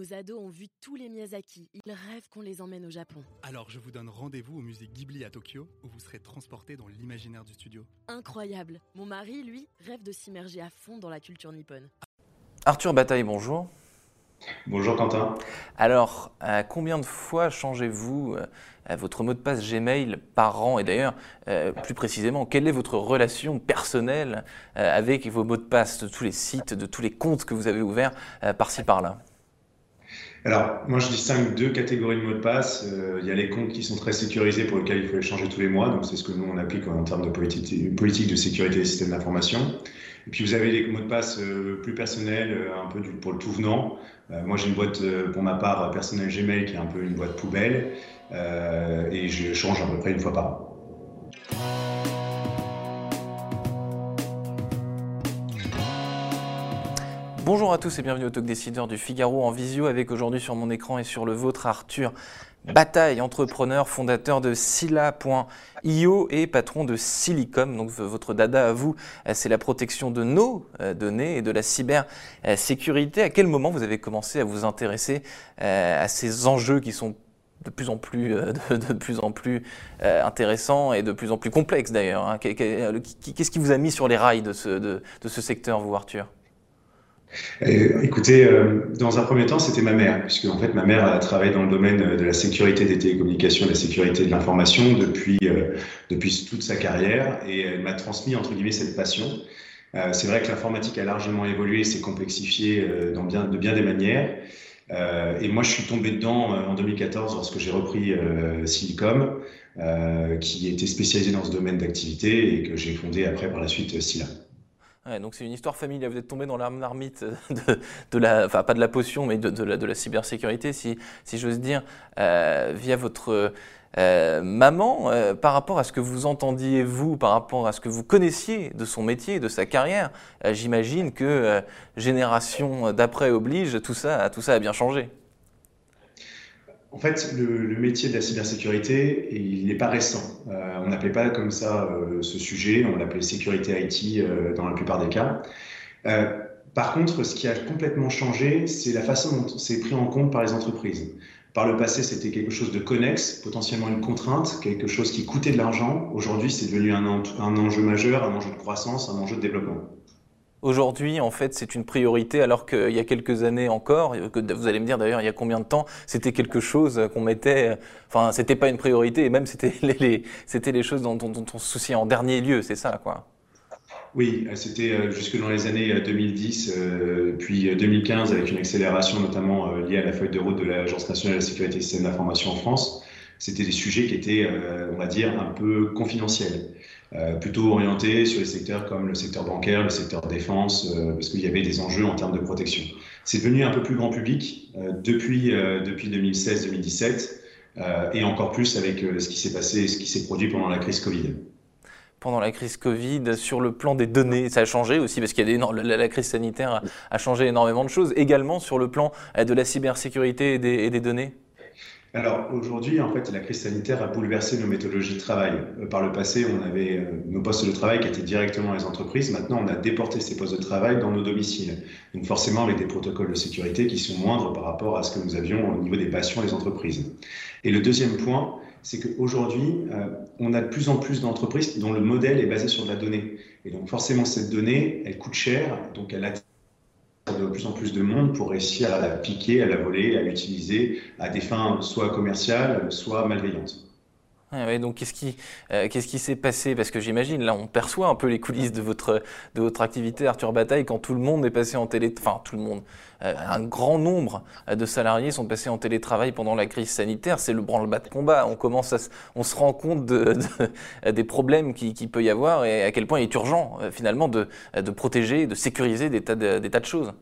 Nos ados ont vu tous les Miyazaki. Ils rêvent qu'on les emmène au Japon. Alors je vous donne rendez-vous au musée Ghibli à Tokyo, où vous serez transporté dans l'imaginaire du studio. Incroyable. Mon mari, lui, rêve de s'immerger à fond dans la culture nippone. Arthur Bataille, bonjour. Bonjour Quentin. Alors, euh, combien de fois changez-vous euh, votre mot de passe Gmail par an? Et d'ailleurs, euh, plus précisément, quelle est votre relation personnelle avec vos mots de passe de tous les sites, de tous les comptes que vous avez ouverts par-ci par-là? Alors, moi, je distingue deux catégories de mots de passe. Euh, il y a les comptes qui sont très sécurisés pour lesquels il faut les changer tous les mois. Donc, c'est ce que nous, on applique en termes de politique, de sécurité des systèmes d'information. Et puis, vous avez les mots de passe euh, plus personnels, euh, un peu du, pour le tout venant. moi, j'ai une boîte, pour ma part, personnelle Gmail, qui est un peu une boîte poubelle. et je change à peu près une fois par an. Bonjour à tous et bienvenue au Talk Décideur du Figaro en visio avec aujourd'hui sur mon écran et sur le vôtre Arthur Bataille, entrepreneur, fondateur de Scylla.io et patron de Silicom. Donc votre dada à vous, c'est la protection de nos euh, données et de la cybersécurité. À quel moment vous avez commencé à vous intéresser euh, à ces enjeux qui sont de plus en plus, euh, plus, en plus intéressants et de plus en plus complexes d'ailleurs. Hein? Qu'est-ce qui vous a mis sur les rails de ce secteur, vous Arthur? Écoutez, euh, dans un premier temps, c'était ma mère, puisque en fait, ma mère a travaillé dans le domaine de la sécurité des télécommunications, de la sécurité de l'information depuis, euh, depuis toute sa carrière, et elle m'a transmis, entre guillemets, cette passion. Euh, c'est vrai que l'informatique a largement évolué, s'est complexifié dans bien, de bien des manières. et moi, je suis tombé dedans en 2014 lorsque j'ai repris Silicom, qui était spécialisé dans ce domaine d'activité et que j'ai fondé après par la suite Donc c'est une histoire familiale. Vous êtes tombé dans la marmite de, la, enfin pas de la potion, mais de, la, de la, cybersécurité, si, si j'ose dire, euh, via votre euh, maman, euh, par rapport à ce que vous entendiez vous, par rapport à ce que vous connaissiez de son métier, de sa carrière. J'imagine que génération d'après oblige, tout ça, tout ça a bien changé. En fait, le, métier de la cybersécurité, il n'est pas récent. Euh, on n'appelait pas comme ça euh, ce sujet, on l'appelait sécurité IT euh, dans la plupart des cas. par contre, ce qui a complètement changé, c'est la façon dont c'est pris en compte par les entreprises. Par le passé, c'était quelque chose de connexe, potentiellement une contrainte, quelque chose qui coûtait de l'argent. Aujourd'hui, c'est devenu un enjeu majeur, un enjeu de croissance, un enjeu de développement. Aujourd'hui, en fait, c'est une priorité, alors qu'il y a quelques années encore, vous allez me dire d'ailleurs, il y a combien de temps, c'était quelque chose qu'on mettait, enfin, c'était pas une priorité, et même c'était les, c'était les choses dont, on se souciait en dernier lieu, c'est ça, quoi. Oui, c'était euh, jusque dans les années 2010, euh, puis 2015, avec une accélération notamment euh, liée à la feuille de route de l'Agence nationale de la sécurité des systèmes d'information en France. C'était des sujets qui étaient, on va dire, un peu confidentiels. Euh, plutôt orienté sur les secteurs comme le secteur bancaire, le secteur défense, euh, parce qu'il y avait des enjeux en termes de protection. C'est devenu un peu plus grand public euh, depuis, depuis 2016-2017 et encore plus avec ce qui s'est passé, ce qui s'est produit pendant la crise Covid pendant la crise Covid, sur le plan des données, ça a changé aussi parce qu'il y a la, crise sanitaire a, changé énormément de choses. Également sur le plan de la cybersécurité et des données? Alors aujourd'hui, en fait, la crise sanitaire a bouleversé nos méthodologies de travail. Euh, par le passé, on avait euh, nos postes de travail qui étaient directement les entreprises. Maintenant, on a déporté ces postes de travail dans nos domiciles. Donc forcément, avec des protocoles de sécurité qui sont moindres par rapport à ce que nous avions au niveau des patients des entreprises. Et le deuxième point, c'est qu'aujourd'hui, euh, on a de plus en plus d'entreprises dont le modèle est basé sur de la donnée. Et donc forcément, cette donnée, elle coûte cher, donc elle attire de plus en plus de monde pour réussir à la piquer, à la voler, à l'utiliser à des fins soit commerciales, soit malveillantes. Donc qu'est-ce qui euh, qu'est-ce qui s'est passé? Parce que j'imagine, là, on perçoit un peu les coulisses de votre activité, Arthur Bataille, quand tout le monde est passé en télé, enfin tout le monde, euh, un grand nombre de salariés sont passés en télétravail pendant la crise sanitaire. C'est le branle-bas combat. On commence, à, on se rend compte de, des problèmes qu'il qui peut y avoir et à quel point il est urgent euh, finalement de, de protéger, de sécuriser des tas de, des tas de choses.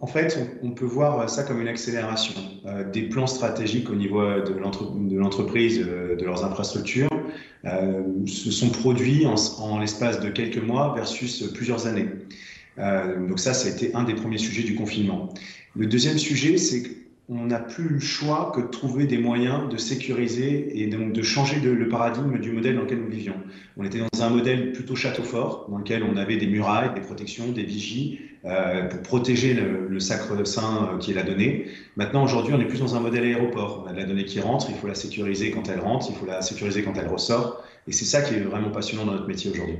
En fait, on, peut voir ça comme une accélération. Euh, des plans stratégiques au niveau de l'entreprise, euh, de leurs infrastructures, euh, se sont produits en, l'espace de quelques mois versus plusieurs années. donc ça, ça a été un des premiers sujets du confinement. Le deuxième sujet, c'est qu'on n'a plus le choix que de trouver des moyens de sécuriser et donc de changer le paradigme du modèle dans lequel nous vivions. On était dans un modèle plutôt château fort, dans lequel on avait des murailles, des protections, des vigies, pour protéger le, sacre saint qui est la donnée. Maintenant, aujourd'hui, on est plus dans un modèle aéroport. On a de la donnée qui rentre, il faut la sécuriser quand elle rentre, il faut la sécuriser quand elle ressort. Et c'est ça qui est vraiment passionnant dans notre métier aujourd'hui.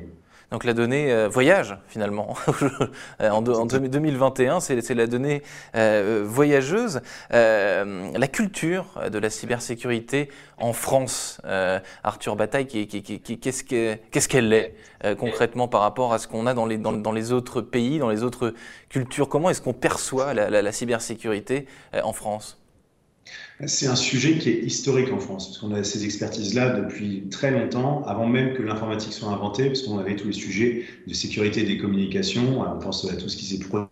Donc la donnée euh, voyage finalement. en, 2021, c'est la donnée euh, voyageuse. Euh, la culture de la cybersécurité en France, Arthur Bataille, qu'est-ce qu'elle est concrètement par rapport à ce qu'on a dans les, dans, les, autres pays, dans les autres cultures? Comment est-ce qu'on perçoit la cybersécurité en France? C'est un sujet qui est historique en France, parce qu'on a ces expertises-là depuis très longtemps, avant même que l'informatique soit inventée, parce qu'on avait tous les sujets de sécurité des communications, on pense à tout ce qui s'est produit.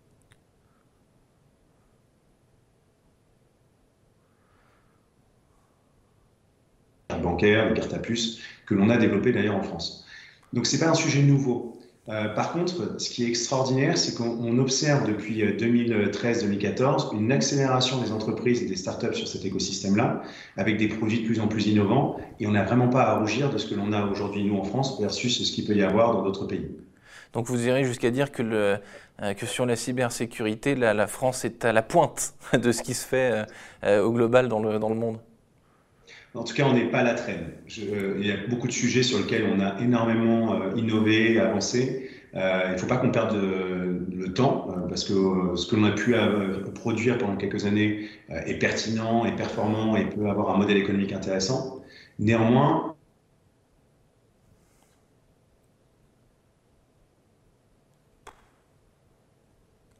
bancaire, les cartes à puce, que l'on a développé d'ailleurs en France. Donc ce n'est pas un sujet nouveau. Euh, par contre, ce qui est extraordinaire, c'est qu'on observe depuis 2013-2014 euh, une accélération des entreprises et des startups sur cet écosystème-là, avec des produits de plus en plus innovants, et on n'a vraiment pas à rougir de ce que l'on a aujourd'hui, nous, en France, versus ce qu'il peut y avoir dans d'autres pays. Donc vous irez jusqu'à dire que, euh, sur la cybersécurité, la, la, France est à la pointe de ce qui se fait au global dans le, dans le monde en tout cas, on n'est pas à la traîne. il y a beaucoup de sujets sur lesquels on a énormément euh, innové, avancé. Euh, il ne faut pas qu'on perde le temps, euh, parce que ce que l'on a pu produire pendant quelques années est pertinent, est performant et peut avoir un modèle économique intéressant. Néanmoins,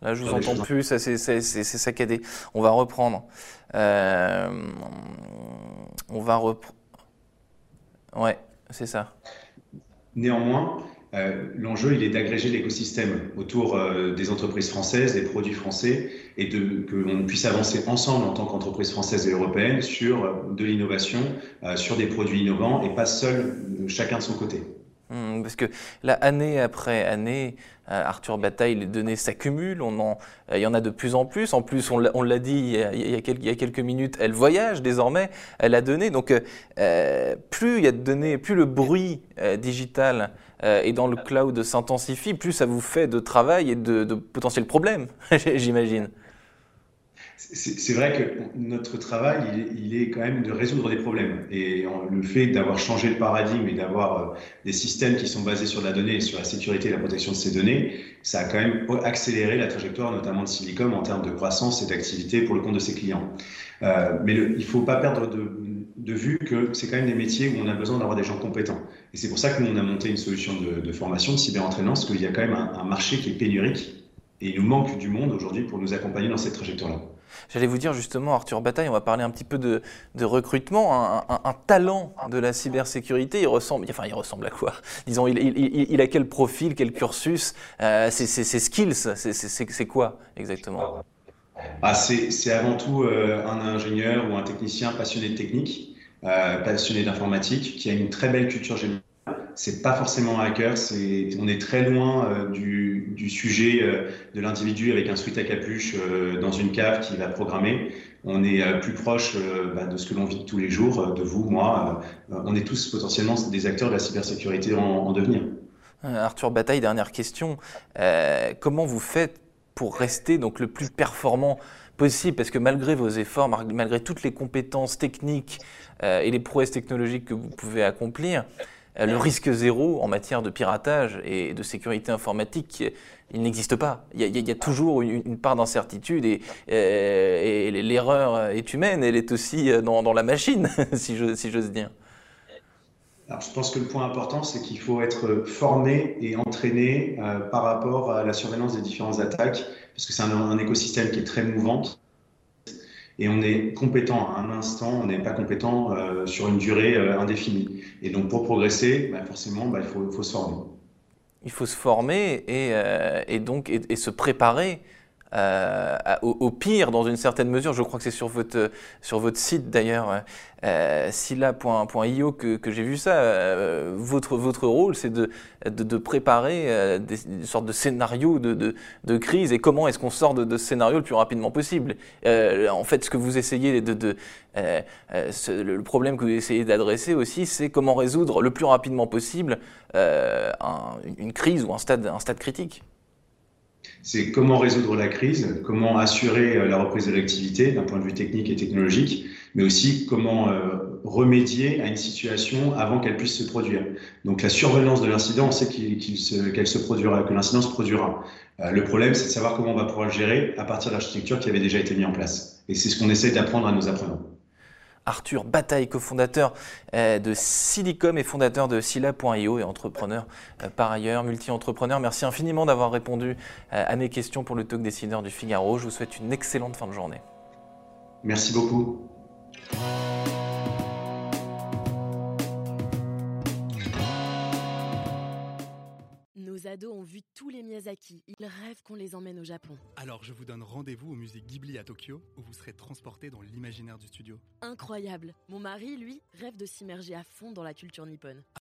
Là, je vous entends plus, c'est saccadé. On va reprendre. Euh, on va reprendre. Ouais, c'est ça. Néanmoins, euh, l'enjeu, il est d'agréger l'écosystème autour euh, des entreprises françaises, des produits français, et de, que l'on puisse avancer ensemble en tant qu'entreprise française et européenne sur de l'innovation, sur des produits innovants, et pas seul, chacun de son côté. Hmm, parce que là, année après année, euh, Arthur Bataille, les données s'accumulent, on euh, il y en a de plus en plus. En plus, on l'a dit il y, a, quelques, minutes, elle voyage désormais, elle a donné. Donc, euh, plus il y a de données, plus le bruit digital et dans le cloud s'intensifie, plus ça vous fait de travail et de potentiels problèmes, j'imagine. C'est vrai que notre travail, il est, quand même de résoudre des problèmes. Et le fait d'avoir changé le paradigme et d'avoir euh, des systèmes qui sont basés sur la donnée sur la sécurité et la protection de ces données, ça a quand même accéléré la trajectoire, notamment de Silicom, en termes de croissance et d'activité pour le compte de ses clients. Euh, mais il ne faut pas perdre de, vue que c'est quand même des métiers où on a besoin d'avoir des gens compétents. Et c'est pour ça que nous, on a monté une solution de, formation, de cyberentraînance, parce qu'il y a quand même un, un marché qui est pénurique et il nous manque du monde aujourd'hui pour nous accompagner dans cette trajectoire-là. J'allais vous dire justement, Arthur Bataille, on va parler un petit peu de, recrutement. Un, talent de la cybersécurité, il ressemble, enfin, il ressemble à quoi? Disons, il, a quel profil, quel cursus? Euh, Ses skills, c'est quoi exactement? Ah, C'est avant tout euh, un ingénieur ou un technicien passionné de technique, euh, passionné d'informatique, qui a une très belle culture générale c'est pas forcément un hacker, c'est, on est très loin euh, du, sujet euh, de l'individu avec un sweat à capuche euh, dans une cave qui va programmer. On est plus proche bah, de ce que l'on vit tous les jours, de vous, moi. on est tous potentiellement des acteurs de la cybersécurité en, en devenir. Arthur Bataille, dernière question. comment vous faites pour rester donc le plus performant possible? Parce que malgré vos efforts, malgré toutes les compétences techniques et les prouesses technologiques que vous pouvez accomplir, le risque zéro en matière de piratage et de sécurité informatique, il n'existe pas. Il y, a, toujours une, part d'incertitude et, euh, l'erreur est humaine, elle est aussi euh, dans, la machine, si j'ose dire. Alors, je pense que le point important, c'est qu'il faut être formé et entraîné par rapport à la surveillance des différentes attaques, parce que c'est un, écosystème qui est très mouvant et on est compétent à un instant, on n'est pas compétent euh, sur une durée euh, indéfinie. Et donc pour progresser, bah, forcément, bah, il, faut, se former. Il faut se former et, euh, donc et, se préparer euh, au, pire, dans une certaine mesure, je crois que c'est sur votre, sur votre site d'ailleurs, euh, sila.io que, j'ai vu ça, euh, votre, votre rôle, c'est de, de, préparer euh, des, une sorte de scénario de, de, crise et comment est-ce qu'on sort de, ce scénario le plus rapidement possible? en fait, ce que vous essayez de le problème que vous essayez d'adresser aussi, c'est comment résoudre le plus rapidement possible une crise ou un stade, un stade critique. C'est comment résoudre la crise, comment assurer euh, la reprise de l'activité d'un point de vue technique et technologique, mais aussi comment euh, remédier à une situation avant qu'elle puisse se produire. Donc la survenance de l'incident, on sait qu'elle se, produira, que l'incident se produira. Euh, le problème, c'est de savoir comment on va pouvoir le gérer à partir de l'architecture qui avait déjà été mise en place. Et c'est ce qu'on essaie d'apprendre à nos apprenants. Arthur Bataille, cofondateur euh, de Silicom et fondateur de Sila.io et entrepreneur euh, par ailleurs, multi-entrepreneur. Merci infiniment d'avoir répondu à mes questions pour le talk décideur du Figaro. Je vous souhaite une excellente fin de journée. Merci beaucoup. Ados ont vu tous les Miyazaki. Ils rêvent qu'on les emmène au Japon. Alors je vous donne rendez-vous au musée Ghibli à Tokyo où vous serez transporté dans l'imaginaire du studio. Incroyable. Mon mari, lui, rêve de s'immerger à fond dans la culture nippone.